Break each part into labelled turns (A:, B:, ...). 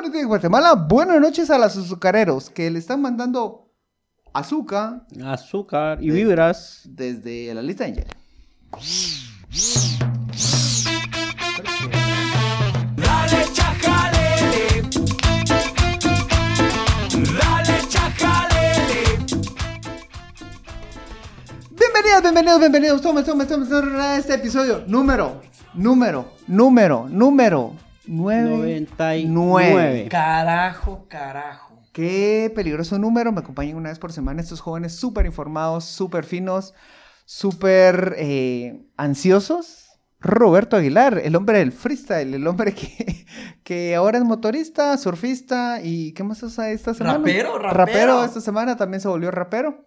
A: buenos días, Guatemala. Buenas noches a los azucareros que le están mandando azúcar
B: Azúcar y vibras.
A: desde la lista de. Bienvenidos, bienvenidos, bienvenidos. Toma, toma, toma, toma, a este episodio. Número, número, número, número. Nueve.
B: 99.
C: Carajo, carajo.
A: Qué peligroso número. Me acompañan una vez por semana estos jóvenes súper informados, súper finos, súper eh, ansiosos. Roberto Aguilar, el hombre del freestyle, el hombre que, que ahora es motorista, surfista y ¿qué más usa esta semana?
C: Rapero, rapero.
A: Rapero esta semana también se volvió rapero.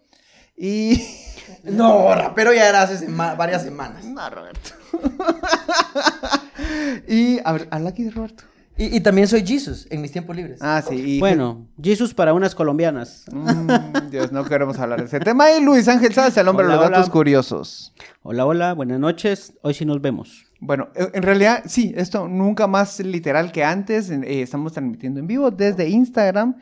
A: Y...
C: No, rapero ya era hace sema- varias semanas.
A: No, Roberto. y, a ver, habla aquí de Roberto.
C: Y, y también soy Jesus en mis tiempos libres.
A: Ah, sí. y-
B: Bueno, Jesus para unas colombianas.
A: Mm, Dios, no queremos hablar de ese tema. Y Luis Ángel Sáenz, el hombre de
B: Hola,
A: los datos
B: hola.
A: curiosos.
B: Hola, hola, buenas noches. Hoy sí nos vemos.
A: Bueno, eh, en realidad, sí, esto nunca más literal que antes. eh, estamos transmitiendo en vivo desde Instagram.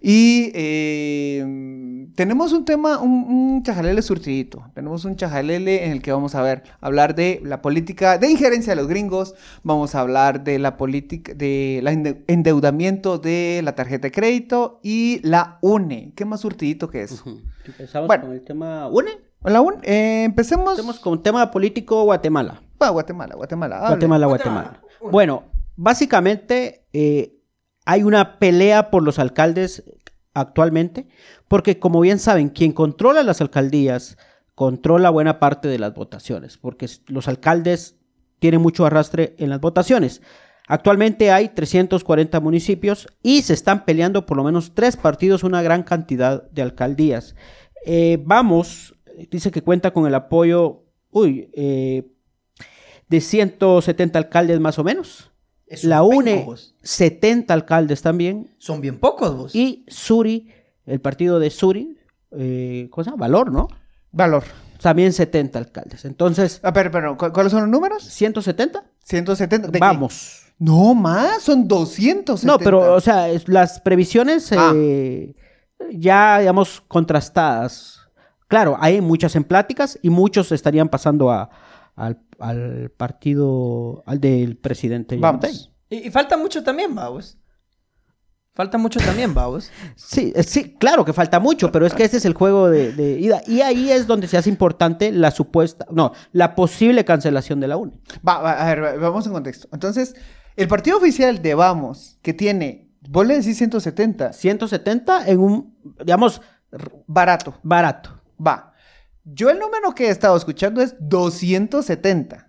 A: Y eh, tenemos un tema, un, un chajalele surtidito. Tenemos un chajalele en el que vamos a ver, hablar de la política de injerencia de los gringos. Vamos a hablar de la política, de la ende- endeudamiento de la tarjeta de crédito y la UNE. ¿Qué más surtidito que eso?
B: Empezamos
A: Bueno.
B: con el tema UNE.
A: La UNE, eh, empecemos.
B: Empecemos con tema político Guatemala.
A: Ah, Guatemala, Guatemala.
B: Guatemala,
C: Guatemala.
B: Guatemala. Bueno, básicamente eh, hay una pelea por los alcaldes actualmente, porque como bien saben, quien controla las alcaldías controla buena parte de las votaciones, porque los alcaldes tienen mucho arrastre en las votaciones. Actualmente hay 340 municipios y se están peleando por lo menos tres partidos una gran cantidad de alcaldías. Eh, vamos, dice que cuenta con el apoyo, uy, eh, de 170 alcaldes más o menos.
C: Es
B: La UNE,
C: penco, vos.
B: 70 alcaldes también.
C: Son bien pocos vos.
B: Y Suri, el partido de Suri, eh, ¿cómo se llama? Valor, ¿no?
A: Valor.
B: También 70 alcaldes. Entonces,
A: Ah, pero, pero, ¿cu- ¿cuáles son los números?
B: 170.
A: 170. ¿De qué?
B: Vamos.
A: No, más, son 270.
B: No, pero, o sea, es- las previsiones
A: Ah.
B: eh, ya, digamos, contrastadas. Claro, hay muchas en pláticas y muchos estarían pasando a- al, al partido, al del presidente.
A: Vamos.
C: Y, y falta mucho también, vamos. Falta mucho también, vamos.
B: Sí, eh, sí, claro que falta mucho, pero es que ese es el juego de, de ida. Y ahí es donde se hace importante la supuesta, no, la posible cancelación de la UNE.
A: Va, va, a ver, va- vamos en contexto. Entonces, el partido oficial de Vamos, que tiene, vos le decís 170,
B: 170 en un, digamos,
A: barato.
B: barato.
A: Va. Yo el número que he estado escuchando es 270.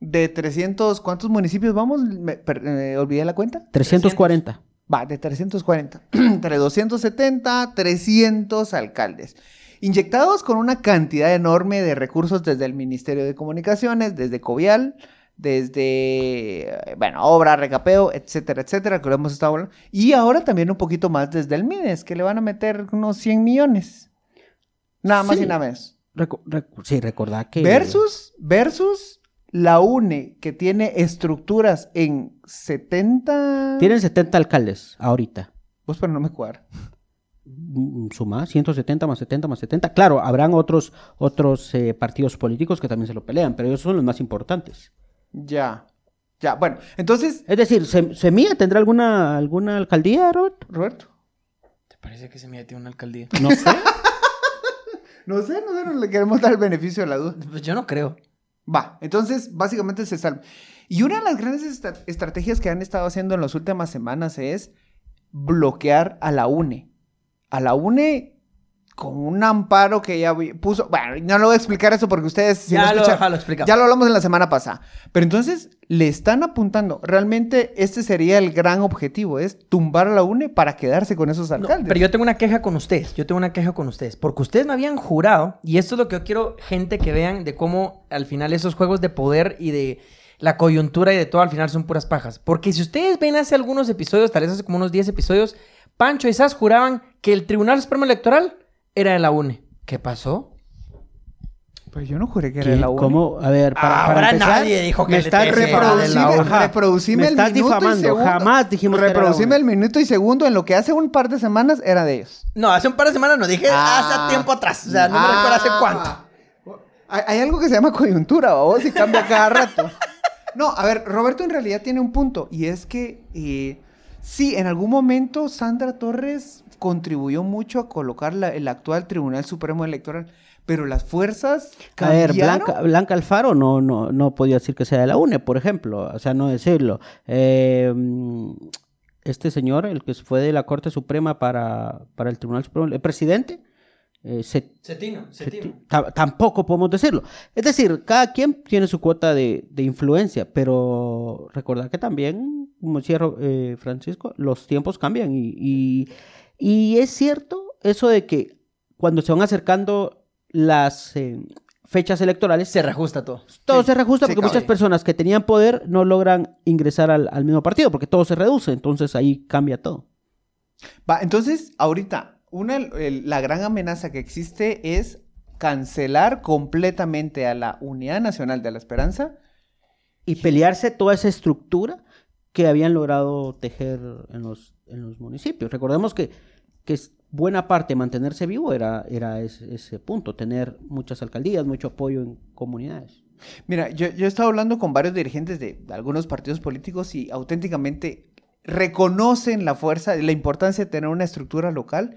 A: De 300, ¿cuántos municipios vamos? Me, per- eh, olvidé la cuenta.
B: 340.
A: Va, de 340. Entre 270, 300 alcaldes. Inyectados con una cantidad enorme de recursos desde el Ministerio de Comunicaciones, desde Covial, desde, eh, bueno, obra, recapeo, etcétera, etcétera, que lo hemos estado hablando. Y ahora también un poquito más desde el MIDES, que le van a meter unos 100 millones. Nada más
B: Sí.
A: y nada menos.
B: Recu- recu- sí, recordad que...
A: Versus, versus la UNE, que tiene estructuras en 70...
B: Tienen 70 alcaldes ahorita.
A: Vos, pero no me cuadra.
B: Mm, Suma 170 más 70 más 70. Claro, habrán otros, otros eh, partidos políticos que también se lo pelean, pero ellos son los más importantes.
A: Ya. Ya, bueno, entonces,
B: Es decir, ¿Sem- ¿Semilla tendrá alguna, alguna alcaldía, Robert?
A: Roberto.
C: ¿Te parece que se me tiene una alcaldía?
B: No sé.
A: No sé, no sé, no le queremos dar el beneficio de la duda.
C: Pues yo no creo.
A: Va, entonces, básicamente se salva. Y una de las grandes estrategias que han estado haciendo en las últimas semanas es bloquear a la UNE. A la UNE con un amparo que ya vi- puso. Bueno, no lo voy a explicar eso porque ustedes. si
C: Ya
A: no
C: lo-
A: escuchan-
C: lo explicamos.
A: Ya lo hablamos en la semana pasada. Pero entonces le están apuntando. Realmente este sería el gran objetivo: es tumbar a la UNE para quedarse con esos
C: No,
A: alcaldes.
C: pero yo tengo una queja con ustedes. Yo tengo una queja con ustedes. Porque ustedes me habían jurado, y esto es lo que yo quiero, gente, que vean de cómo al final esos juegos de poder y de la coyuntura y de todo al final son puras pajas. Porque si ustedes ven hace algunos episodios, tal vez hace como unos 10 episodios, Pancho y Sas juraban que el Tribunal Supremo Electoral era de la UNE. ¿Qué pasó?
A: Pues yo no juré que era de la UNE.
B: ¿Cómo? A ver, para,
C: Ahora
B: para empezar,
C: nadie dijo que
B: me
C: la
B: reproducime,
A: el
B: estás
A: minuto y
B: difamando.
A: segundo.
B: Jamás dijimos que era la
A: Reproducime el
B: UNE.
A: minuto y segundo en lo que hace un par de semanas era de ellos.
C: No, hace un par de semanas no dije
A: Ah.
C: hace tiempo atrás. O sea, no me recuerdo hace cuánto.
A: Hay, hay algo que se llama coyuntura, vos, y cambia cada rato. No, a ver, Roberto en realidad tiene un punto, y es que eh, sí, en algún momento Sandra Torres contribuyó mucho a colocar la- el actual Tribunal Supremo Electoral, pero las fuerzas
B: A ver,
A: cambiaron.
B: Blanca, Blanca Alfaro no, no, no podía decir que sea de la UNE, por ejemplo. O sea, no decirlo. Eh, este señor, el que fue de la Corte Suprema para, para el Tribunal Supremo, el presidente, eh, se-
C: Cetino,
B: se- ta- tampoco podemos decirlo. Es decir, cada quien tiene su cuota de, de influencia, pero recordar que también, como decía eh, Francisco, los tiempos cambian y, y, y es cierto eso de que cuando se van acercando las eh, fechas electorales,
C: Se reajusta todo.
B: todo
A: Sí,
B: se reajusta
A: sí,
B: porque muchas personas que tenían poder no logran ingresar al, al mismo partido porque todo se reduce, entonces ahí cambia todo.
A: Va, entonces, ahorita, una, el- la gran amenaza que existe es cancelar completamente a la Unidad Nacional de la Esperanza.
B: y pelearse toda esa estructura que habían logrado tejer en los, en los municipios. Recordemos que, que es buena parte mantenerse vivo era, era ese, punto, tener muchas alcaldías, mucho apoyo en comunidades.
A: Mira, yo, yo he estado hablando con varios dirigentes de algunos partidos políticos y auténticamente reconocen la fuerza, la importancia de tener una estructura local,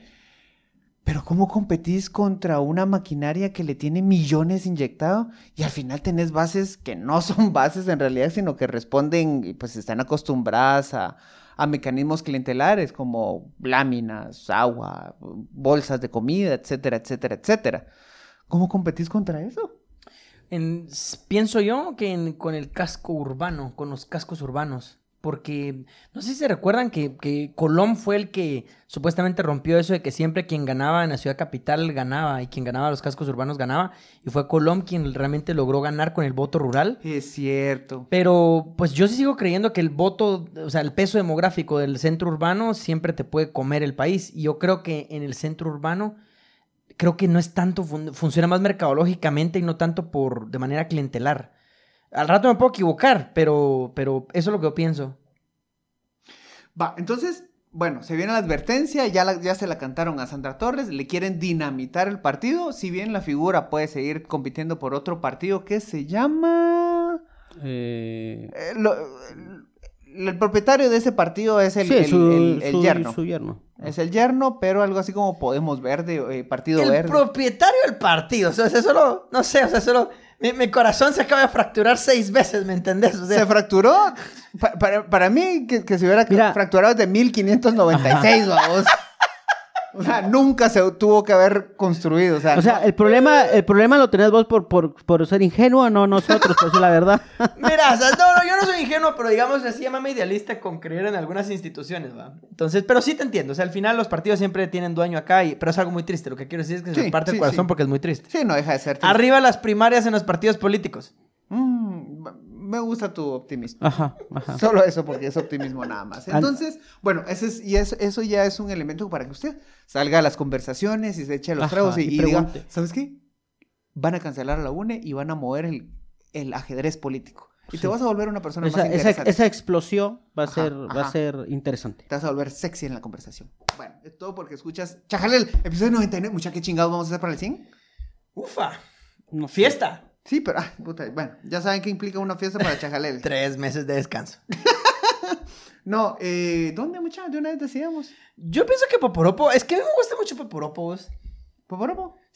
A: pero ¿cómo competís contra una maquinaria que le tiene millones inyectados y al final tenés bases que no son bases en realidad, sino que responden y pues están acostumbradas a, a mecanismos clientelares como láminas, agua, bolsas de comida, etcétera, etcétera, etcétera? ¿Cómo competís contra eso?
C: En- pienso yo que con el casco urbano, con los cascos urbanos. Porque no sé si se recuerdan que, que Colón fue el que supuestamente rompió eso de que siempre quien ganaba en la ciudad capital ganaba y quien ganaba los cascos urbanos ganaba. Y fue Colón quien realmente logró ganar con el voto rural.
A: Es cierto.
C: Pero pues yo sí sigo creyendo que el voto, o sea, el peso demográfico del centro urbano siempre te puede comer el país. Y yo creo que en el centro urbano, creo que no es tanto, fun- funciona más mercadológicamente y no tanto por de manera clientelar. Al rato me puedo equivocar, pero, pero eso es lo que yo pienso.
A: Va, entonces, bueno, se viene la advertencia, ya, la- ya se la cantaron a Sandra Torres, le quieren dinamitar el partido, si bien la figura puede seguir compitiendo por otro partido que se llama...
B: Eh,
A: eh, lo- el, el propietario de ese partido es el,
B: sí,
A: el-
B: su,
A: el- el
B: su-
A: yerno.
B: su yerno.
A: Es el yerno, pero algo así como Podemos Verde, eh, Partido
C: el
A: Verde.
C: propietario del partido, o sea, solo, no sé, o sea, solo, mi, mi corazón se acaba de fracturar seis veces, ¿me entendés? O sea,
A: Se fracturó, pa- para, para mí, que, que se hubiera
B: Mira.
A: fracturado desde 1596, vamos. O sea, nunca se tuvo que haber construido. O sea,
B: O sea, el problema, el problema lo tenés vos por, por, por ser ingenuo, no nosotros, pues es la verdad.
C: Mira, o sea, no, no, yo no soy ingenuo, pero digamos así, llámame idealista con creer en algunas instituciones, ¿va? Entonces, pero sí te entiendo, o sea, al final los partidos siempre tienen dueño acá, y, pero es algo muy triste, lo que quiero decir es que se
A: Sí,
C: me parte
A: sí,
C: el corazón
A: sí.
C: porque es muy triste.
A: sí, no deja de ser. triste.
C: Arriba las primarias en los partidos políticos.
A: Mm, me gusta tu optimismo.
B: Ajá, ajá.
A: Solo eso, porque es optimismo nada más. Entonces, bueno, ese es, y eso, eso ya es un elemento para que usted salga a las conversaciones y se eche los
B: Ajá,
A: tragos y,
B: y
A: y diga. ¿sabes qué? Van a cancelar a la UNE y van a mover el, el ajedrez político. Y te vas a volver una persona
B: Esa,
A: más
B: esa,
A: interesante.
B: esa explosión va a
A: Ajá,
B: ser, va a ser interesante.
A: Te vas a volver sexy en la conversación. Bueno, es todo porque escuchas. Chajalel, episodio 99. Mucha, ¿qué chingados vamos a hacer para el 100?
C: Ufa, fiesta.
A: Sí, pero, ah, puta, bueno, ya saben qué implica una fiesta para Chajalel.
C: Tres meses de descanso.
A: no, eh, ¿dónde, mucha? De una vez decíamos.
C: Yo pienso que Poporopo, es que a mí me gusta mucho Poporopo, vos.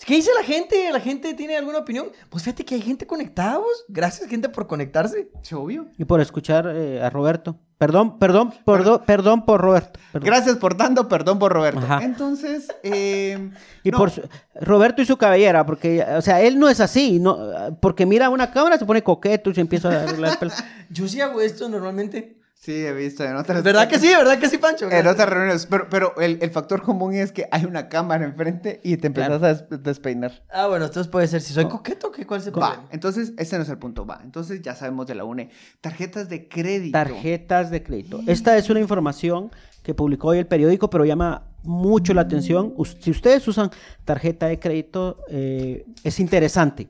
C: ¿Qué dice la gente? ¿La gente tiene alguna opinión? Pues fíjate que hay gente conectada, vos. Gracias, gente, por conectarse.
A: Sí, obvio.
B: Y por escuchar eh, a Roberto. Perdón, perdón, perdón, perdón por Roberto. perdón.
A: Gracias por tanto, perdón por Roberto.
B: Ajá.
A: Entonces, eh,
B: Y
A: no,
B: por su- Roberto y su cabellera, porque, o sea, él no es así, no, porque mira una cámara, se pone coqueto y se empieza a arreglar el pelo.
C: Yo sí hago esto normalmente.
A: Sí, he visto en otras...
C: ¿Verdad que sí? ¿Verdad que sí, Pancho?
A: En otras reuniones, pero, pero el, el factor común es que hay una cámara enfrente y te empezás
B: Claro.
A: a des- despeinar.
C: Ah, bueno, entonces puede ser si soy coqueto, ¿qué? ¿cuál es el
A: Va,
C: problema?
A: entonces ese no es el punto, va. Entonces ya sabemos de la UNE. Tarjetas de crédito.
B: Tarjetas de crédito. Esta es una información que publicó hoy el periódico, pero llama mucho la atención. Si ustedes usan tarjeta de crédito, eh, es interesante.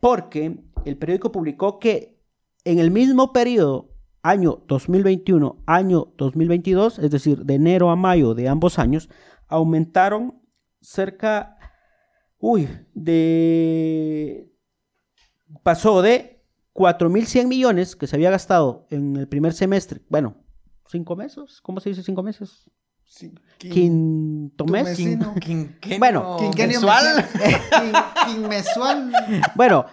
B: porque el periódico publicó que en el mismo periodo, año 2021, año 2022, es decir, de enero a mayo de ambos años, aumentaron cerca, uy, de... pasó de 4.100 millones que se había gastado en el primer semestre, bueno, cinco meses, ¿cómo se dice cinco meses?
A: Sí, quin-
B: Quinto mes.
C: Quinquenio
B: Bueno,
A: Quinquenio
C: mensual.
A: Quin-.
B: Bueno,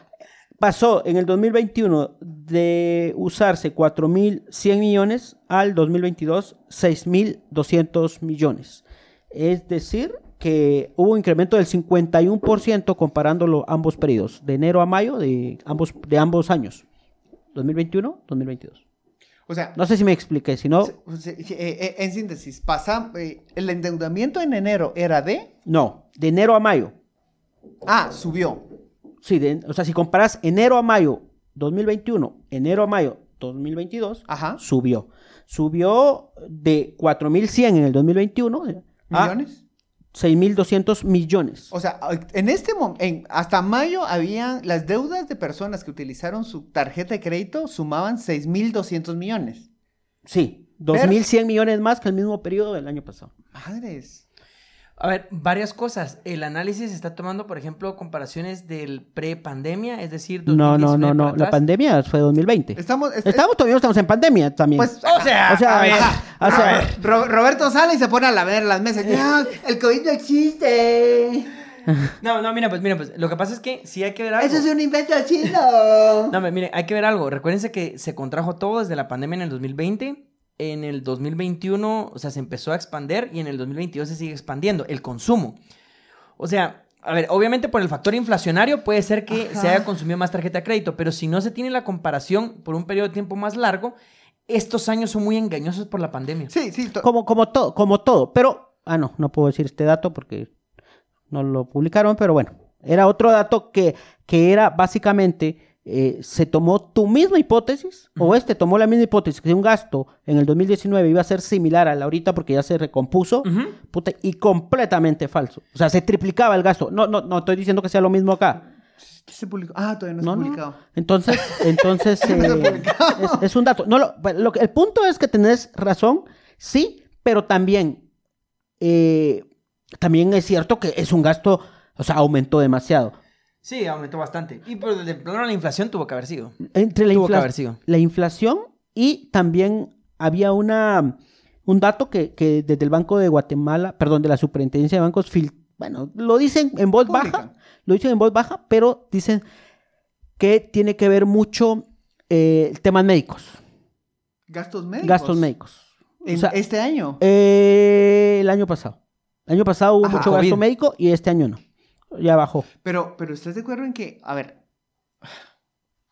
B: pasó en el 2021 de usarse 4.100 millones al 2022 6.200 millones. Es decir, que hubo un incremento del 51% comparándolo ambos periodos, de enero a mayo de ambos, de ambos años, 2021-2022.
A: O sea,
B: No sé si me expliqué, si no,
A: eh, eh, en síntesis, pasa, eh, el endeudamiento en enero era de...
B: no, de enero a mayo.
A: Ah, subió.
B: Sí, de- o sea, si comparas enero a mayo 2021, enero a mayo 2022,
A: Ajá.
B: subió. Subió de 4.100 en el 2021 a
A: ¿Millones?
B: 6.200 millones.
A: O sea, en este momento, hasta mayo habían las deudas de personas que utilizaron su tarjeta de crédito sumaban 6.200 millones.
B: Sí, 2.100 millones más que el mismo periodo del año pasado.
A: Madres.
C: A ver, varias cosas. El análisis está tomando, por ejemplo, comparaciones del pre-pandemia, es decir,
B: No, no,
C: 2019
B: no, no. La pandemia fue 2020.
A: Estamos, es-
B: Estamos todavía estamos en pandemia también.
A: Pues,
C: O sea,
B: o sea,
C: a ver,
B: o sea,
A: Ro- Roberto sale y se pone a la ver las mesas. No, el COVID no existe.
C: No, no, mira, pues, mira, pues, lo que pasa es que sí hay que ver algo.
A: Eso es un invento chino.
C: No, mire, hay que ver algo. Recuérdense que se contrajo todo desde la pandemia en el 2020. En el 2021, o sea, se empezó a expandir y en el 2022 se sigue expandiendo el consumo. O sea, a ver, obviamente por el factor inflacionario puede ser que
A: Ajá.
C: se haya consumido más tarjeta de crédito, pero si no se tiene la comparación por un periodo de tiempo más largo, estos años son muy engañosos por la pandemia.
A: Sí, sí. to-
B: como, como todo, como todo. Pero, ah, no, no puedo decir este dato porque no lo publicaron, pero bueno, era otro dato que, que era básicamente, eh, se tomó tu misma hipótesis, o este tomó la misma hipótesis, que un gasto en el 2019 iba a ser similar a la ahorita porque ya se recompuso, puta, y completamente falso. O sea, se triplicaba el gasto. No, no, no estoy diciendo que sea lo mismo acá.
A: ¿Qué se publicó? Ah, todavía no,
B: No,
A: se publicado.
B: Entonces, entonces
A: ha
B: eh, es, es un dato. No, lo- lo el punto es que tenés razón, sí, pero también, eh, también es cierto que es un gasto, o sea, aumentó demasiado.
C: Sí, aumentó bastante. Y por de plano la inflación tuvo que haber sido.
B: Entre la,
C: Tuvo que
B: infla-
C: haber sido.
B: la inflación y también había una, un dato que, que desde el Banco de Guatemala, perdón, de la Superintendencia de Bancos, fil- bueno, lo dicen en voz baja, lo dicen en voz baja, pero dicen que tiene que ver mucho eh, temas médicos,
A: Gastos médicos.
B: gastos médicos.
A: En
B: O sea,
A: este año.
B: eh, el año pasado. El año pasado hubo
A: Ajá,
B: mucho
C: COVID.
B: gasto médico y este año no. Ya bajó.
A: Pero, pero ¿estás de acuerdo en que, a ver,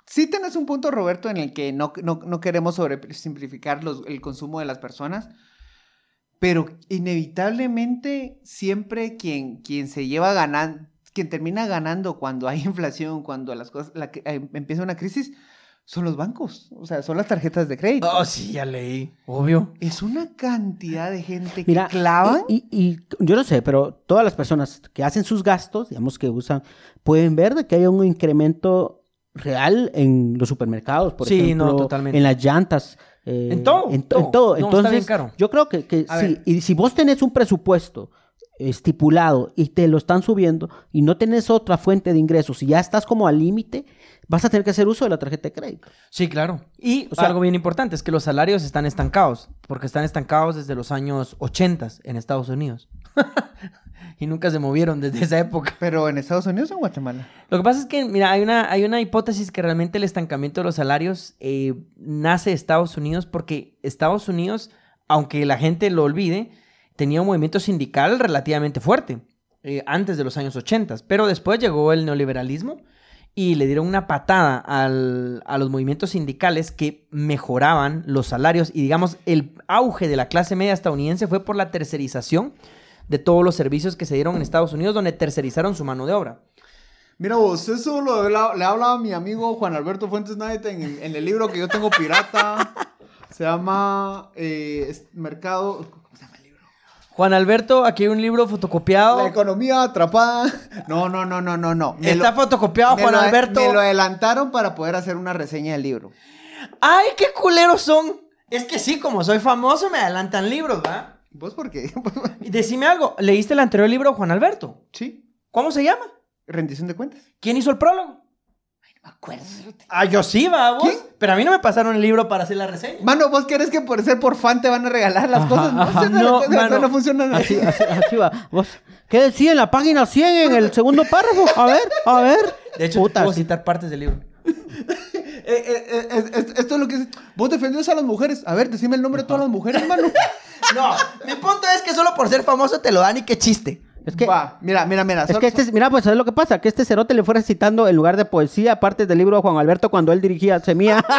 A: sí tenés un punto, Roberto, en el que no, no, no queremos sobresimplificar los, el consumo de las personas, pero inevitablemente siempre quien, quien se lleva ganando, quien termina ganando cuando hay inflación, cuando las cosas, la eh, empieza una crisis, son los bancos, o sea, son las tarjetas de crédito.
C: Oh, sí, ya leí. Obvio.
A: Es una cantidad de gente que
B: Mira,
A: clavan.
B: Y, y- y yo no sé, pero todas las personas que hacen sus gastos, digamos que usan, pueden ver de que hay un incremento real en los supermercados, por
C: Sí,
B: ejemplo,
C: no, totalmente.
B: en las llantas. eh,
C: En todo,
B: En,
C: todo.
B: en todo.
C: No, está bien caro.
B: yo creo que, que sí.
A: ver.
B: Y si vos tenés un presupuesto estipulado y te lo están subiendo y no tenés otra fuente de ingresos y ya estás como al límite, vas a tener que hacer uso de la tarjeta de crédito.
C: Sí, claro. Y
B: O sea-
C: algo bien importante es que los salarios están estancados, porque están estancados desde los años 80 en Estados Unidos. y nunca se movieron desde esa época.
A: Pero en Estados Unidos o en Guatemala.
C: Lo que pasa es que, mira, hay una, hay una hipótesis que realmente el estancamiento de los salarios eh, nace de Estados Unidos porque Estados Unidos, aunque la gente lo olvide, tenía un movimiento sindical relativamente fuerte eh, antes de los años 80, pero después llegó el neoliberalismo y le dieron una patada a los movimientos sindicales que mejoraban los salarios y digamos el auge de la clase media estadounidense fue por la tercerización de todos los servicios que se dieron en Estados Unidos donde tercerizaron su mano de obra.
A: Mira vos, eso lo, le hablaba mi amigo Juan Alberto Fuentes Knight en, el libro que yo tengo pirata. Se llama eh, Mercado... ¿Cómo se llama el libro?
C: Juan Alberto, aquí hay un libro fotocopiado.
A: La economía atrapada. No, no, no, no, no, no. Me
C: Está
A: lo-
C: fotocopiado
A: me
C: Juan
A: lo-
C: Alberto.
A: Me lo adelantaron para poder hacer una reseña del libro.
C: ¡Ay, qué culeros son! Es que sí, como soy famoso, me adelantan libros, ¿va?
A: ¿Vos por qué?
C: Y decime algo, ¿leíste el anterior libro, Juan Alberto?
A: sí.
C: ¿Cómo se llama?
A: Rendición de cuentas.
C: ¿Quién hizo el prólogo?
A: Acuerdo.
C: Ah, yo sí, va, vos.
A: ¿Quién?
C: Pero a mí no me pasaron el libro para hacer la reseña.
A: Mano, ¿vos querés que por ser por fan te van a regalar las
B: Ajá,
A: cosas? No,
B: ajá.
A: No,
C: No,
A: eso no
C: mano.
A: funciona
B: Así,
A: así.
B: así, así va. Vos, ¿Qué decía en la página 100 en el segundo párrafo? A ver, a ver.
C: De hecho,
B: Puta,
C: puedo citar partes del libro.
A: Eh, eh, eh, esto es lo que es. Vos defendés a las mujeres. A ver, decime el nombre de todas las mujeres, hermano.
C: No, mi punto es que solo por ser famoso te lo dan y qué chiste.
B: Es que,
A: Va, mira, mira, mira.
B: es
A: solo-
B: que este, mira, pues, ¿sabes lo que pasa? Que este cerote le fuera citando en lugar de poesía partes del libro de Juan Alberto cuando él dirigía Semilla.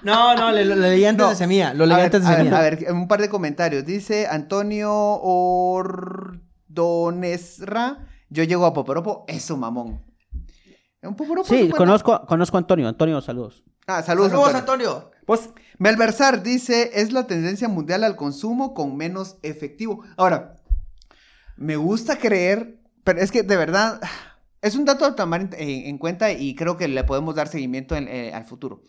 C: No, no, le- lo, le leí antes
A: No.
C: de Semilla. Lo leí
A: a ver,
C: antes de
A: a ver,
C: Semilla.
A: a ver, un par de comentarios. Dice Antonio Ordonesra. Yo llego a Poporopo. Eso, mamón. Un Poporopo.
B: Sí,
A: es
B: conozco, conozco a Antonio. Antonio, saludos.
A: Ah, saludos,
C: Saludos,
A: Antonio.
C: Antonio.
A: Pues, Melversar dice, es la tendencia mundial al consumo con menos efectivo. Ahora, me gusta creer, pero es que de verdad, es un dato a tomar en, en- en cuenta y creo que le podemos dar seguimiento en- eh, al futuro.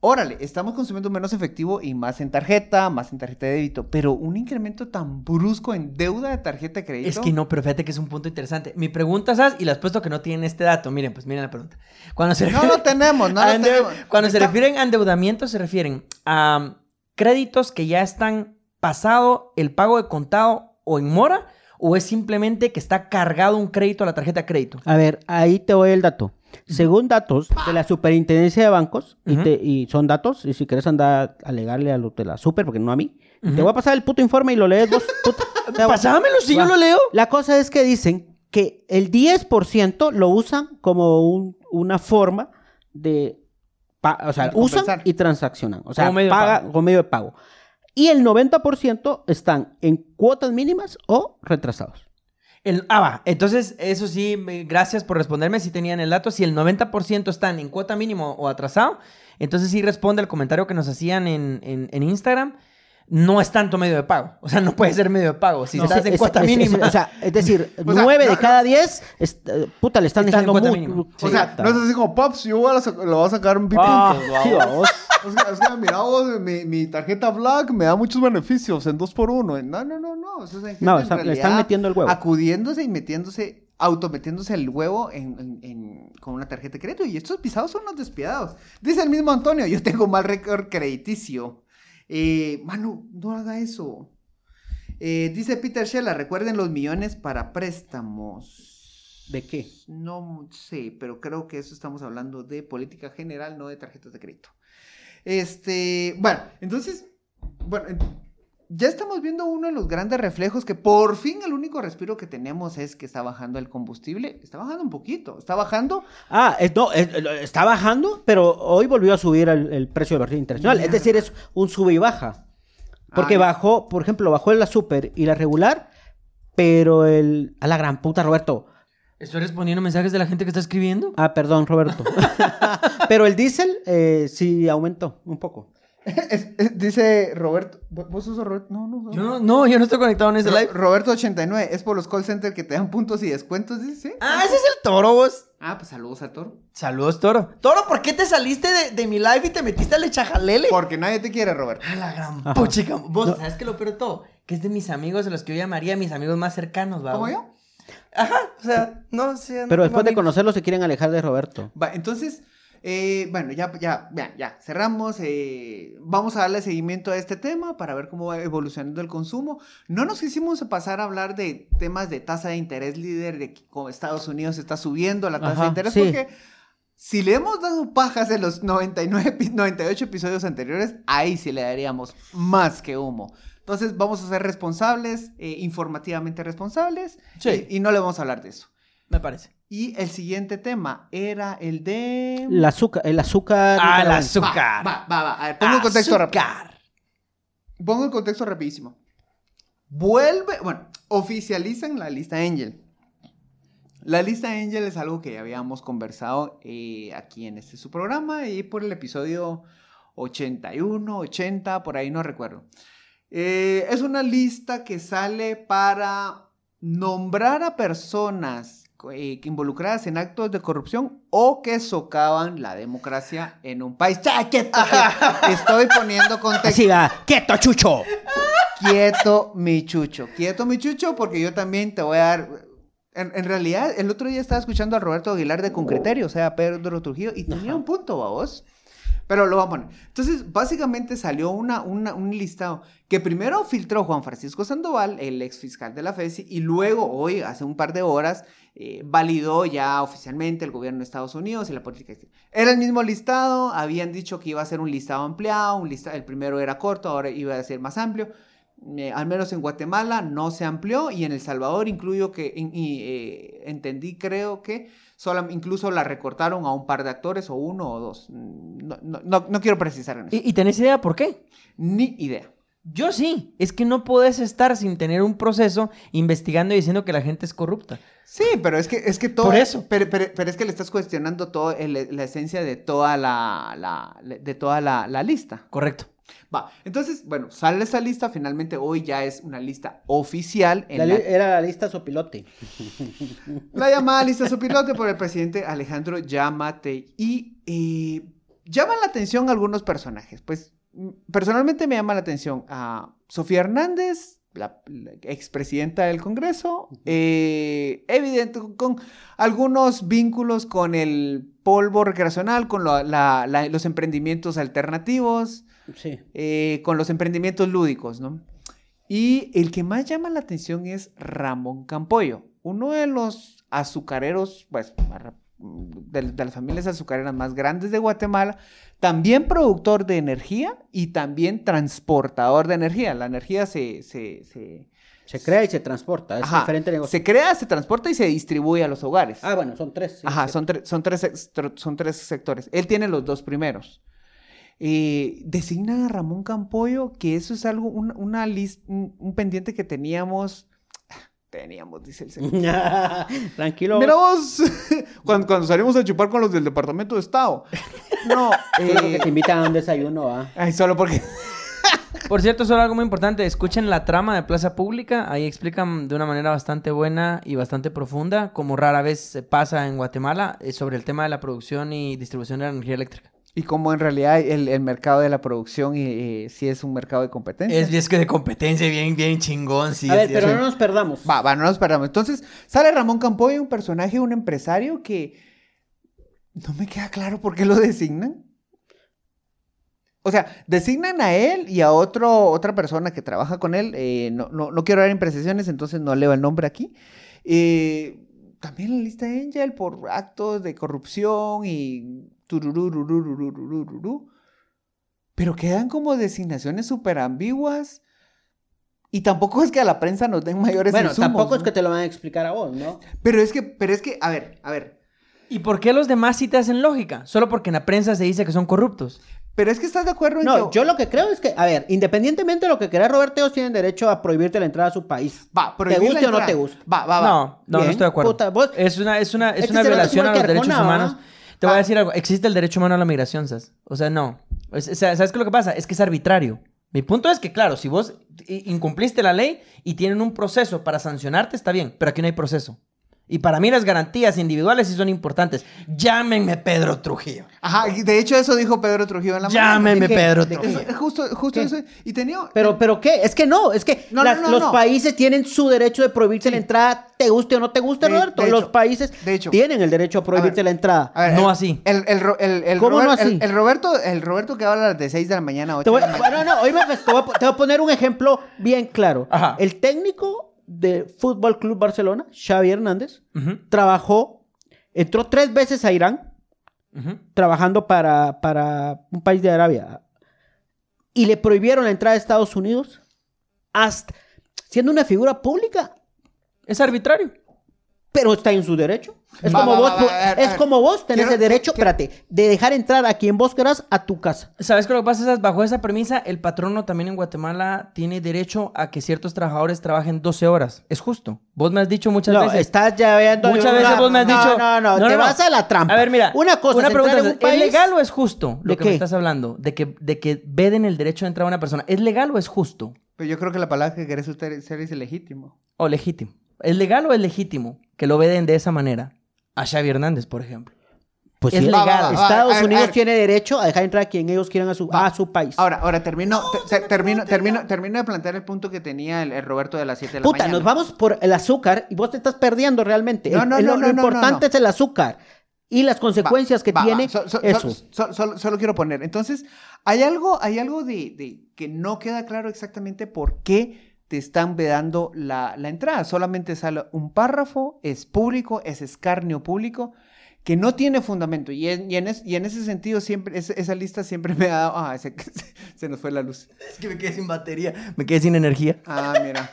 A: Órale, estamos consumiendo menos efectivo y más en tarjeta, más en tarjeta de débito, pero un incremento tan brusco en deuda de tarjeta de crédito.
C: Es que no, pero fíjate que es un punto interesante. Mi pregunta, ¿sabes? Y la has puesto que no tienen este dato. Miren, pues miren la pregunta. Cuando se
A: No lo tenemos, no lo tenemos.
C: Cuando se refieren a endeudamiento, se refieren a créditos que ya están pasado el pago de contado o en mora, o es simplemente que está cargado un crédito a la tarjeta de crédito.
B: A ver, ahí te doy el dato. Según datos de la Superintendencia de Bancos, y, te- y son datos, y si querés andar a alegarle a los de la Super, porque no a mí, te voy a pasar el puto informe y lo lees vos. puta.
C: Pasámelo si yo lo leo.
B: La cosa es que dicen que el 10% lo usan como un- una forma de... o sea, usan y transaccionan. O sea,
C: Como medio
B: paga
C: pago.
B: como medio de pago. Y el 90% están en cuotas mínimas o retrasados.
C: El- ah, va. Entonces, eso sí, gracias por responderme. Si tenían el dato, si el 90% están en cuota mínimo o atrasado, entonces sí responde al comentario que nos hacían en- en Instagram. No es tanto medio de pago. O sea, no puede ser medio de pago. Si
B: No,
C: estás
B: es-
C: en
B: es-
C: cuota
B: es- es-
C: mínima.
B: o sea, es decir,
A: O sea,
B: 9
A: no,
B: de
A: no.
B: cada 10, est- eh, puta, le están
C: Están en
B: dejando
C: cuota
B: muy...
C: mínima.
A: O sea, no es así como, Pops, yo voy a sac- le voy a sacar un pipito.
B: Ah, vos.
A: O sea, o sea, mira vos, mi, mi tarjeta Black me da muchos beneficios en 2 por 1 No, no, no, no. Gente
B: No, está- le están metiendo el huevo.
A: Acudiéndose y metiéndose, autometiéndose el huevo en, en- en- con una tarjeta de crédito. Y estos pisados son los despiadados. Dice el mismo Antonio, yo tengo mal récord crediticio. Eh, mano, no haga eso. Eh, dice Peter Shella, recuerden los millones para préstamos.
B: ¿De qué?
A: No sé, pero creo que eso estamos hablando de política general, no de tarjetas de crédito. Este, bueno, entonces, bueno, en- ya estamos viendo uno de los grandes reflejos que por fin el único respiro que tenemos es que está bajando el combustible. Está bajando un poquito, está bajando.
B: Ah, es- no, es- está bajando, pero hoy volvió a subir el, el precio del barril internacional. Es decir, es un sube y baja. Porque
A: Ah,
B: bajó, por ejemplo, bajó la super y la regular, pero el... A la gran puta, Roberto.
C: ¿Estoy respondiendo mensajes de la gente que está escribiendo?
B: Ah, perdón, Roberto. pero el diésel eh, sí aumentó un poco.
A: Es- es- dice Roberto, ¿vos sos Roberto? No, no, no.
C: Yo no, no, yo no estoy conectado en ese
A: Ro-
C: live.
A: Roberto 89, es por los call centers que te dan puntos y descuentos, dice.
C: Ah, ese es el toro, vos.
A: Ah, pues saludos a Toro.
C: Saludos, toro. Toro, ¿por qué te saliste de, de mi live y te metiste al echajalele?
A: Porque nadie te quiere, Roberto.
C: A la gran
B: Ajá.
C: puchica. Vos, ¿sabes qué lo peor de todo? Que es de mis amigos, de los que yo llamaría mis amigos más cercanos, ¿va?
A: ¿Cómo yo?
C: Ajá, o sea, no sé. no
B: Pero después de conocerlo se quieren alejar de Roberto.
A: Va, entonces, eh, bueno, ya, ya, ya, ya, cerramos. eh, vamos a darle seguimiento a este tema para ver cómo va evolucionando el consumo. No nos quisimos pasar a hablar de temas de tasa de interés líder, de como Estados Unidos está subiendo la tasa
B: Ajá,
A: de interés,
B: sí.
A: porque si le hemos dado pajas en los 99, epi- 98 episodios anteriores, ahí sí le daríamos más que humo. Entonces vamos a ser responsables, eh, informativamente responsables,
C: Sí.
A: y, y no le vamos a hablar de eso.
C: Me parece.
A: Y el siguiente tema era el de...
B: El azúcar, el azúcar.
C: Ah, el azúcar.
A: Va, va, va. A ver, pongo el contexto rápido. Pongo el contexto rapidísimo. Vuelve, bueno, oficializan la lista Angel. La lista Angel es algo que ya habíamos conversado eh, aquí en este su programa y por el episodio 81, 80, por ahí no recuerdo. Eh, es una lista que sale para nombrar a personas eh, involucradas en actos de corrupción o que socavan la democracia en un país. ¡Ya, quieto! estoy poniendo contexto.
B: Va, quieto, chucho.
A: Quieto, mi chucho. Quieto, mi chucho, porque yo también te voy a dar. En, en realidad, el otro día estaba escuchando a Roberto Aguilar de Con Criterio, o sea, a Pedro Trujillo, y tenía un punto, vos. Pero lo vamos a poner. Entonces, básicamente salió una, una- un listado que primero filtró Juan Francisco Sandoval, el ex fiscal de la FESI, y luego, hoy, hace un par de horas, eh, validó ya oficialmente el gobierno de Estados Unidos y la política. Era el mismo listado, habían dicho que iba a ser un listado ampliado, un lista, el primero era corto, ahora iba a ser más amplio. Eh, al menos en Guatemala no se amplió y en El Salvador incluyo que y, eh, entendí creo que solam- incluso la recortaron a un par de actores o uno o dos. Mm, No, no- no- no quiero precisar en eso.
C: ¿Y, y tenés idea por qué?
A: Ni idea.
C: Yo sí. Es que no podés estar sin tener un proceso investigando y diciendo que la gente es corrupta.
A: Sí, pero es que es que todo
C: Por eso.
A: Pero, pero- pero es que le estás cuestionando todo el- la esencia de toda la, la- de toda la, la lista.
C: Correcto.
A: Va, entonces, bueno, sale esa lista, finalmente hoy ya es una lista oficial en
B: La
A: la,
B: li- era la lista sopilote.
A: La llamada lista sopilote por el presidente Alejandro Yamate. Y eh, llaman la atención algunos personajes. Pues mm, personalmente me llama la atención a Sofía Hernández, la, la expresidenta del Congreso, eh, evidente, con, con algunos vínculos con el polvo recreacional, con lo- la- la- los emprendimientos alternativos
B: Sí.
A: eh, con los emprendimientos lúdicos, ¿no? Y el que más llama la atención es Ramón Campoyo, uno de los azucareros, pues, de, de las familias azucareras más grandes de Guatemala, también productor de energía y también transportador de energía. La energía se... se, se-
B: Se crea y se transporta. Es
A: ajá,
B: diferente negocio.
A: se crea, se transporta y se distribuye a los hogares.
B: Ah, bueno, son tres. sí,
A: Ajá,
B: sí.
A: son, tre- son, tres, son tres sectores. Él tiene los dos primeros. Eh, designan a Ramón Campoyo, que eso es algo, un, una lis- un, un pendiente que teníamos. Teníamos, dice el señor.
B: Tranquilo.
A: Mira vos, cuando, cuando salimos a chupar con los del Departamento de Estado. No,
B: Solo que
A: eh,
B: te invitan a un desayuno, ¿ah?
A: ay, solo porque.
C: Por cierto, solo algo muy importante. Escuchen la trama de Plaza Pública. Ahí explican de una manera bastante buena y bastante profunda, como rara vez se pasa en Guatemala, eh, sobre el tema de la producción y distribución de la energía eléctrica.
A: Y como en realidad el, el mercado de la producción sí es un mercado de competencia.
C: Es, es que de competencia bien, bien chingón, sí.
B: A ver, pero no nos perdamos.
A: Va, va, no nos perdamos. Entonces, sale Ramón Campoy, un personaje, un empresario que no me queda claro por qué lo designan. O sea, designan a él y a otro, otra persona que trabaja con él. Eh, no, no, no, quiero dar imprecisiones, entonces no leo el nombre aquí. Eh, también la lista de Angel por actos de corrupción y pero quedan como designaciones súper ambiguas. Y tampoco es que a la prensa nos den mayores
B: Bueno, tampoco es
A: ¿no?
B: que te lo van a explicar a vos, ¿no?
A: Pero es que, pero es que, a ver, a ver.
C: ¿Y por qué los demás sí te hacen lógica? Solo porque en la prensa se dice que son corruptos.
A: Pero es que estás de acuerdo en
B: No, yo lo que creo es que, a ver, independientemente de lo que querás, Roberto, ellos tienen derecho a prohibirte la entrada a su país.
A: Va,
B: ¿Te guste o no te guste?
A: Va, va, va.
C: No, no, no
B: Bien,
C: estoy de acuerdo. Es una, es una, es una violación a los derechos humanos. Te voy a
A: Ah.
C: decir algo. Existe el derecho humano a la migración, ¿sabes? O sea, no. O sea, ¿Sabes qué es lo que pasa? Es que es arbitrario. Mi punto es que, claro, si vos incumpliste la ley y tienen un proceso para sancionarte, está bien, pero aquí no hay proceso. Y para mí las garantías individuales sí son importantes. Llámenme Pedro Trujillo.
A: Ajá, de hecho eso dijo Pedro Trujillo en la
C: Llámenme. Pedro. Trujillo.
A: Eso- es justo, justo
B: ¿Qué?
A: eso. Y tenía.
B: Pero, pero ¿qué? Es que no, es que
A: No,
B: las-
A: no, no,
B: los
A: no.
B: países tienen su derecho de prohibirte la entrada, te guste o no te guste,
A: De-
B: Roberto.
A: de
B: los
A: hecho,
B: países
A: de hecho.
B: tienen el derecho a prohibirte
A: A ver,
B: la entrada.
A: A ver,
C: No
A: el-
C: así.
A: El, el, el,
B: ¿Cómo no
A: Robert-
B: así?
A: el Roberto, el Roberto que habla a las de 6 de la mañana a 8
B: Te voy,
A: de la mañana.
B: bueno, no, hoy me- te, voy a, te voy a poner un ejemplo bien claro.
C: Ajá.
B: El técnico de Fútbol Club Barcelona, Xavi Hernández, trabajó, entró tres veces a Irán, trabajando para, para un país de Arabia. Y le prohibieron la entrada a Estados Unidos, hasta siendo una figura pública,
C: Es arbitrario.
B: Pero está en su derecho. Es,
A: Va,
B: como,
A: va,
B: vos,
A: va, ver,
B: es como vos tenés
A: Quiero-
B: el derecho,
A: quiero-
B: espérate, de dejar entrar a quien vos querás a tu casa.
C: ¿Sabes qué lo que pasa? Es, bajo esa premisa, el patrono también en Guatemala tiene derecho a que ciertos trabajadores trabajen 12 horas. Es justo. Vos me has dicho muchas
B: no,
C: veces.
B: estás ya viendo.
C: Muchas
B: no,
C: veces vos me has
B: no,
C: dicho.
B: No, no, te vas a la trampa.
C: A ver, mira.
B: Una cosa
C: una
B: es
C: pregunta.
B: en un
C: ¿Es legal o es justo lo
B: ¿De
C: que
B: qué?
C: me estás hablando? De que, de que veden el derecho de entrar a una persona. ¿Es legal o es justo?
A: Pero yo creo que la palabra que querés usar ser es legítimo.
C: O legítimo. ¿Es legal o es legítimo que lo veden de esa manera? A Xavi Hernández, por ejemplo.
B: Pues
C: Es
B: sí,
C: legal.
A: Va, va, va,
B: Estados Unidos
A: ver.
B: tiene derecho a dejar entrar a quien ellos quieran a su, a su país.
A: Ahora, ahora termino, te- te- termino, termino, termino de plantear el punto que tenía el, el Roberto de las 7 de la
B: Puta,
A: mañana.
B: nos vamos por el azúcar y vos te estás perdiendo realmente.
A: No,
B: El-
A: no,
B: el-
A: no,
B: lo
A: no, no,
B: importante
A: no.
B: es el azúcar y las consecuencias que
A: Va, va,
B: tiene
A: so- so-
B: eso.
A: so- so- solo, solo quiero poner. Entonces, hay algo, hay algo de, de que no queda claro exactamente por qué te están vedando la, la entrada. Solamente sale un párrafo, es público, es escarnio público, que no tiene fundamento. Y en, y en, es- y en ese sentido, siempre, esa lista siempre me ha dado. Ah, se, se nos fue la luz.
C: Es que me quedé sin batería. Me quedé sin energía.
A: Ah, mira.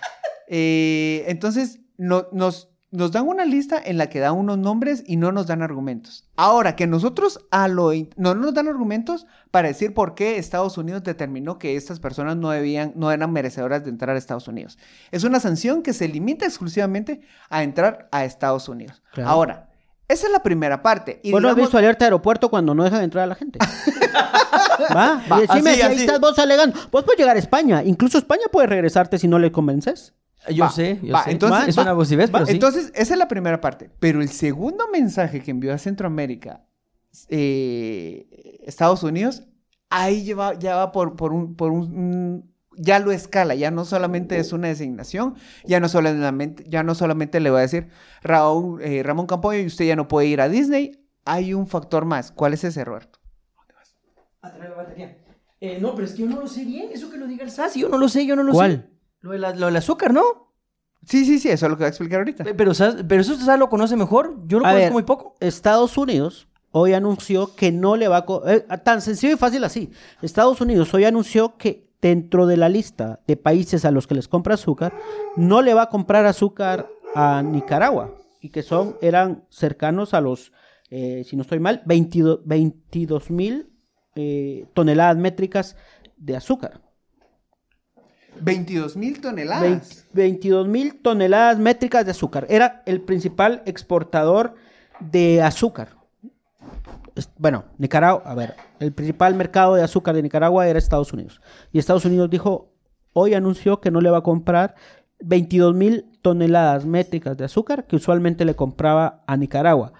A: Eh, entonces, no- nos, nos dan una lista en la que dan unos nombres y no nos dan argumentos. Ahora, que nosotros a lo no nos dan argumentos para decir por qué Estados Unidos determinó que estas personas no debían, no eran merecedoras de entrar a Estados Unidos. Es una sanción que se limita exclusivamente a entrar a Estados Unidos.
B: Claro.
A: Ahora, esa es la primera parte. Y
B: ¿Vos no has
A: digamos-
B: visto alerta de aeropuerto cuando no dejan entrar a la gente? ¿Va?
A: Va,
B: y decime
C: así,
B: si ahí
C: así.
B: estás vos alegando. Vos puedes llegar a España. Incluso España puede regresarte si no le convences.
C: Yo
A: Va,
C: sé, yo
A: va,
C: sé.
A: entonces-
C: es
A: va,
C: una abusivez, pero sí.
A: Entonces, esa es la primera parte. Pero el segundo mensaje que envió a Centroamérica eh, Estados Unidos, ahí lleva, ya va por, por un... Por un un- ya lo escala, ya no solamente es una designación, ya no solamente, ya no solamente le va a decir Raúl, eh, Ramón Campoyo y usted ya no puede ir a Disney, hay un factor más. ¿Cuál es ese, Roberto?
C: Ah, trae la batería. Eh, no, pero es que yo no lo sé bien. Eso que lo diga el SAS, yo no lo sé, yo no lo sé.
B: ¿Cuál?
C: Lo, de la- lo del azúcar, ¿no?
A: Sí, sí, sí, eso es lo que voy a explicar ahorita.
C: Pe- Pero, pero eso SAS lo conoce mejor. Yo lo
B: A
C: conozco
B: ver.
C: muy poco.
B: Estados Unidos hoy anunció que no le va a... co- eh, tan sencillo y fácil así. Estados Unidos hoy anunció que dentro de la lista de países a los que les compra azúcar, no le va a comprar azúcar a Nicaragua. Y que son, eran cercanos a los, eh, si no estoy mal, 22 mil eh, toneladas métricas de azúcar.
A: 22 mil toneladas.
B: 22 mil toneladas métricas de azúcar. Era el principal exportador de azúcar. Bueno, Nicaragua, a ver, el principal mercado de azúcar de Nicaragua era Estados Unidos. Y Estados Unidos dijo, hoy anunció que no le va a comprar 22 mil toneladas métricas de azúcar que usualmente le compraba a Nicaragua.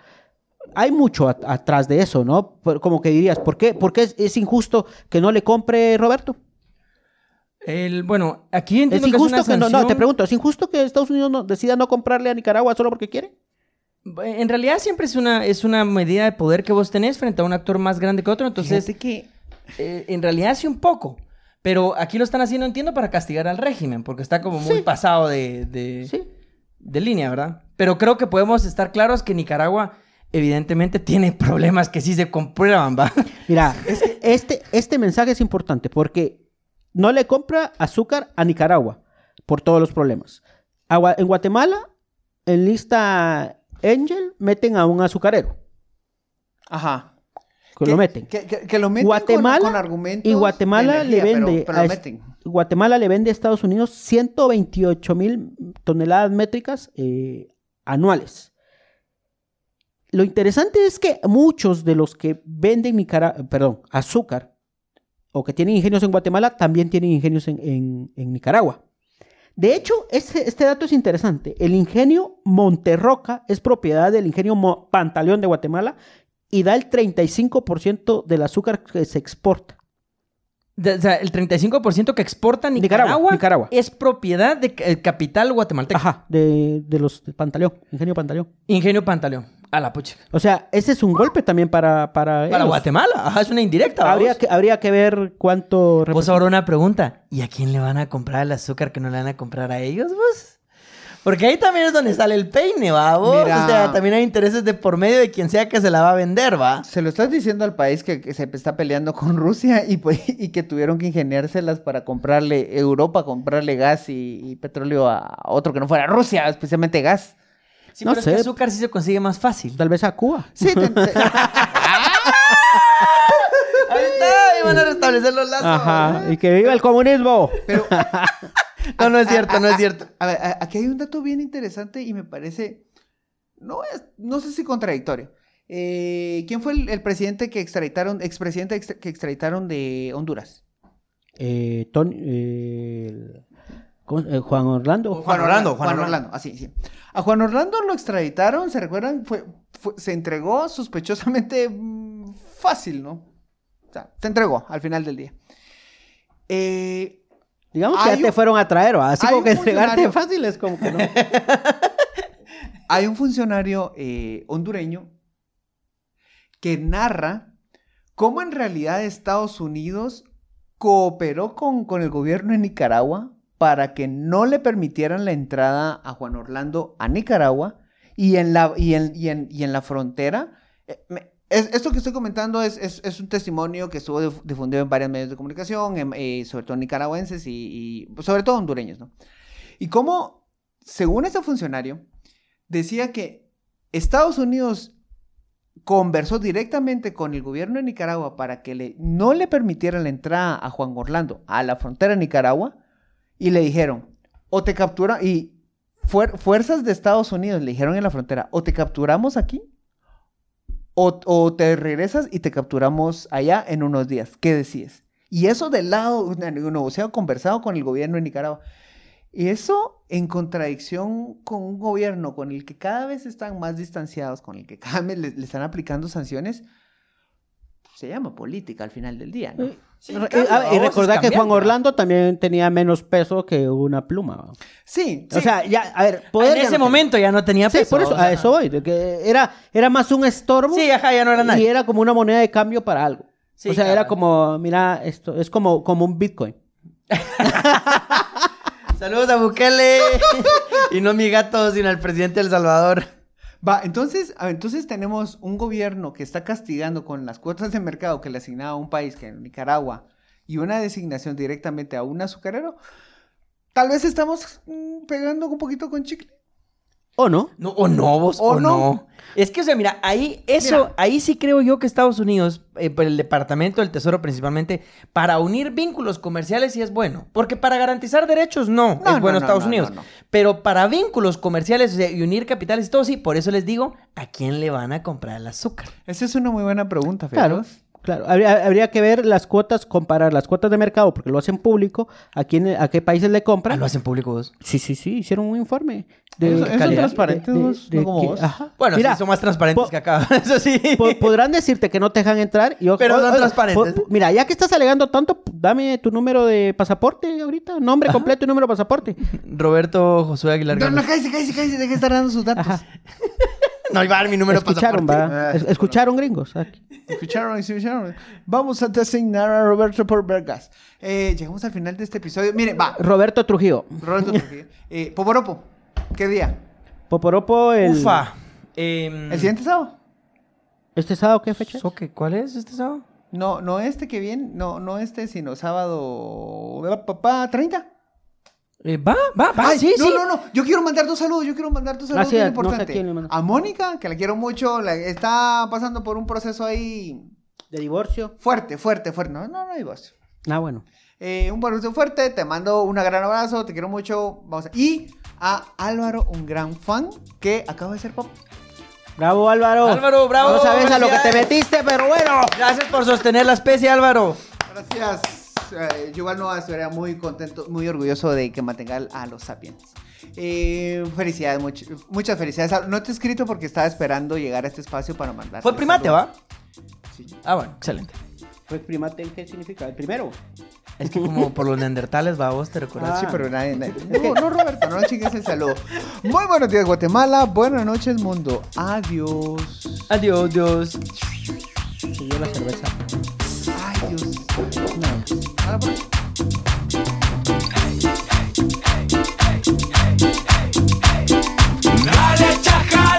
B: Hay mucho at- atrás de eso, ¿no? Como que dirías, ¿por qué, ¿Por qué es, es injusto que no le compre Roberto?
C: El, bueno, aquí
B: ¿Es
C: entiendo que es una
B: que, no, no, te pregunto, ¿es injusto que Estados Unidos no- decida no comprarle a Nicaragua solo porque quiere?
C: En realidad siempre es una, es una medida de poder que vos tenés frente a un actor más grande que otro. Entonces,
A: Fíjate que
C: eh, en realidad sí un poco. Pero aquí lo están haciendo, entiendo, para castigar al régimen, porque está como muy
B: Sí.
C: pasado de, de,
B: Sí.
C: de línea, ¿verdad? Pero creo que podemos estar claros que Nicaragua evidentemente tiene problemas que sí se comprueban, ¿va?
B: Mira, este, este mensaje es importante porque no le compra azúcar a Nicaragua por todos los problemas. En Guatemala, en lista Angel, meten a un azucarero.
A: Ajá.
B: Que
A: Que-
B: lo meten.
A: Que, que- que lo meten
B: Guatemala
A: con, con argumentos.
B: y Guatemala
A: energía,
B: le vende
A: pero
B: a
A: meten.
B: Guatemala le vende a Estados Unidos 128 mil toneladas métricas eh, anuales. Lo interesante es que muchos de los que venden Nicara- perdón, azúcar o que tienen ingenios en Guatemala también tienen ingenios en, en- en Nicaragua. De hecho, este, este dato es interesante. El ingenio Monterroca es propiedad del ingenio Mo- Pantaleón de Guatemala y da el 35% del azúcar que se exporta.
C: De- o sea, el 35% que exporta Nicaragua,
B: Nicaragua, Nicaragua.
C: es propiedad de ca- el capital guatemalteco.
B: Ajá, de, de los de Pantaleón, Ingenio Pantaleón.
C: Ingenio Pantaleón. A la pucha.
B: O sea, ese es un golpe también para para,
C: Para
B: ellos.
C: Guatemala. Ajá, es una indirecta.
B: Habría que, habría que ver cuánto
C: Vos
B: representa.
C: ahora una pregunta. ¿Y a quién le van a comprar el azúcar que no le van a comprar a ellos, vos? Porque ahí también es donde sale el peine, ¿va? vos?
A: Mira.
C: O sea, también hay intereses de por medio de quien sea que se la va a vender, ¿va?
A: Se lo estás diciendo al país que, que se está peleando con Rusia y, pues, y que tuvieron que ingeniárselas para comprarle Europa, comprarle gas y, y petróleo a otro que no fuera Rusia, especialmente gas.
C: Sí,
B: No
C: pero es que
B: sé.
C: azúcar sí se consigue más fácil.
B: Tal vez a Cuba.
A: Sí, te- te-
C: Ahí está, y van a restablecer los lazos.
B: Ajá, y que viva el comunismo.
A: pero
C: No, no es cierto, no es cierto.
A: A ver, aquí hay un dato bien interesante y me parece, no es, no sé si contradictorio. Eh, ¿Quién fue el, el presidente que extraditaron, expresidente extra- que extraditaron de Honduras?
B: Eh, Tony- eh, ¿Cómo- eh, Juan Orlando.
C: Juan Orlando,
A: Juan,
C: Juan
A: Orlando, así, sí. A Juan Orlando lo extraditaron, ¿se recuerdan? Fue, fue- se entregó sospechosamente mm, fácil, ¿no? O sea, se entregó al final del día. Eh,
B: Digamos que
A: Hay
B: ya te
A: un-
B: fueron a traer, ¿va? así como que entregarte
A: funcionario-
B: fácil es como que no.
A: hay un funcionario eh, hondureño que narra cómo en realidad Estados Unidos cooperó con, con el gobierno de Nicaragua para que no le permitieran la entrada a Juan Orlando a Nicaragua y en la, y en, y en- y en la frontera. eh, esto que estoy comentando es, es- es un testimonio que estuvo dif- difundido en varios medios de comunicación, eh, sobre todo nicaragüenses y, y sobre todo hondureños, ¿no? Y cómo, según este funcionario, decía que Estados Unidos conversó directamente con el gobierno de Nicaragua para que le, no le permitieran la entrada a Juan Orlando a la frontera de Nicaragua y le dijeron, o te captura y fuer- fuerzas de Estados Unidos le dijeron en la frontera, o te capturamos aquí o, o te regresas y te capturamos allá en unos días. ¿Qué decías? Y eso del lado, negociado conversado con el gobierno de Nicaragua. Y eso en contradicción con un gobierno con el que cada vez están más distanciados, con el que cada vez le están aplicando sanciones, se llama política al final del día, ¿no?
C: Sí,
B: Re-
C: cambia,
B: ah, y recordar que Juan. Orlando también tenía menos peso que una pluma.
A: Sí,
B: O
A: sí.
B: sea, ya, a ver, poder
C: en ese
B: no tenía.
C: momento ya no tenía
B: Sí,
C: peso.
B: por eso,
C: o sea,
B: a eso voy. de que era, era más un estorbo.
C: Sí, ajá, ya no era
B: Y
C: nadie.
B: era como una moneda de cambio para algo.
C: Sí,
B: o sea, era como, mira, esto es como, como un Bitcoin.
C: Saludos a Bukele. y no mi gato, sino al presidente del Salvador.
A: Va, entonces, entonces tenemos un gobierno que está castigando con las cuotas de mercado que le asignaba a un país, que es Nicaragua, y una designación directamente a un azucarero. Tal vez estamos mm, pegando un poquito con chicle.
B: ¿O no?
C: No, o no, vos,
A: O
C: o,
A: no.
C: no. Es que, o sea, mira, ahí, eso,
A: Mira.
C: ahí sí creo yo que Estados Unidos, eh, por el Departamento del Tesoro principalmente, para unir vínculos comerciales sí es bueno. Porque para garantizar derechos no,
A: No,
C: es bueno
A: no, no,
C: Estados
A: no,
C: Unidos.
A: no, no.
C: Pero para vínculos comerciales o sea, y unir capitales y todo, sí, por eso les digo, ¿a quién le van a comprar el azúcar?
A: Esa es una muy buena pregunta,
B: Claro. Claro, habría, habría que ver las cuotas, comparar las cuotas de mercado, porque lo hacen público, a, quién, a qué países le
C: Ah,
B: compran.
C: lo hacen público vos.
B: Sí, sí, sí, hicieron un informe.
A: Eso- eso
B: calidad,
A: transparentes, vos, no como
B: que-
A: vos.
B: ajá.
C: Bueno,
B: Mira,
C: sí, son más transparentes
B: po-
C: que acá, eso sí.
B: po- podrán decirte que no te dejan entrar. Y,
C: Pero son
B: oiga,
C: transparentes.
B: po- mira, ya que estás alegando tanto, dame tu número de pasaporte ahorita, nombre completo y número de pasaporte.
C: Roberto Josué Aguilar.
A: No, no, cállese, cállese, cállese, deje de estar dando sus datos.
C: No, iba a dar mi número
B: Escucharon,
C: pasaporte.
B: va.
A: Ah,
B: Es- Escucharon, gringos. Aquí.
A: Escucharon, escucharon. Vamos a designar a Roberto por Vergas. Eh, llegamos al final de este episodio. Mire, va.
B: Roberto Trujillo.
A: Roberto Trujillo. Eh, Poporopo, ¿qué día?
B: Poporopo, el.
C: Ufa. Em,
A: ¿El siguiente sábado?
B: ¿Este sábado qué fecha?
C: Soque, ¿Cuál es este sábado?
A: No, no este que viene, no, no este, sino sábado. Papá, 30.
C: Eh, va, va, va,
A: Ay,
C: sí,
A: no,
C: sí.
A: no, no, yo quiero mandar dos saludos, yo quiero mandar dos saludos
B: sí,
A: bien
B: no sé a quién le mando.
A: a Mónica, que la quiero mucho, la- está pasando por un proceso ahí
B: De divorcio.
A: fuerte, fuerte, fuerte. No, no, no hay voz.
B: Ah, bueno.
A: Eh, un proceso fuerte, te mando un gran abrazo, te quiero mucho. Vamos a... Y a Álvaro, un gran fan que acaba de ser pop.
B: Bravo, Álvaro.
C: Álvaro, bravo,
B: No sabes a lo que te metiste, pero bueno.
C: Gracias por sostener la especie, Álvaro.
A: Gracias. Eh, yo igual no estaría muy contento, muy orgulloso de que mantenga a los sapiens. Eh, felicidades, much- muchas felicidades. No te he escrito porque estaba esperando llegar a este espacio para mandar.
C: Fue primate, ¿va?
A: Sí.
C: Ah, bueno, excelente.
B: Pues primate, ¿qué significa? El primero.
C: Es que como por los neandertales, va, vos te recuerdas.
B: Ah.
A: Sí, pero nadie, nadie- No, no, Roberto, no chingues el saludo. Muy buenos días, Guatemala. Buenas noches, mundo. Adiós.
C: Adiós, Dios.
B: Se dio la cerveza. ťaká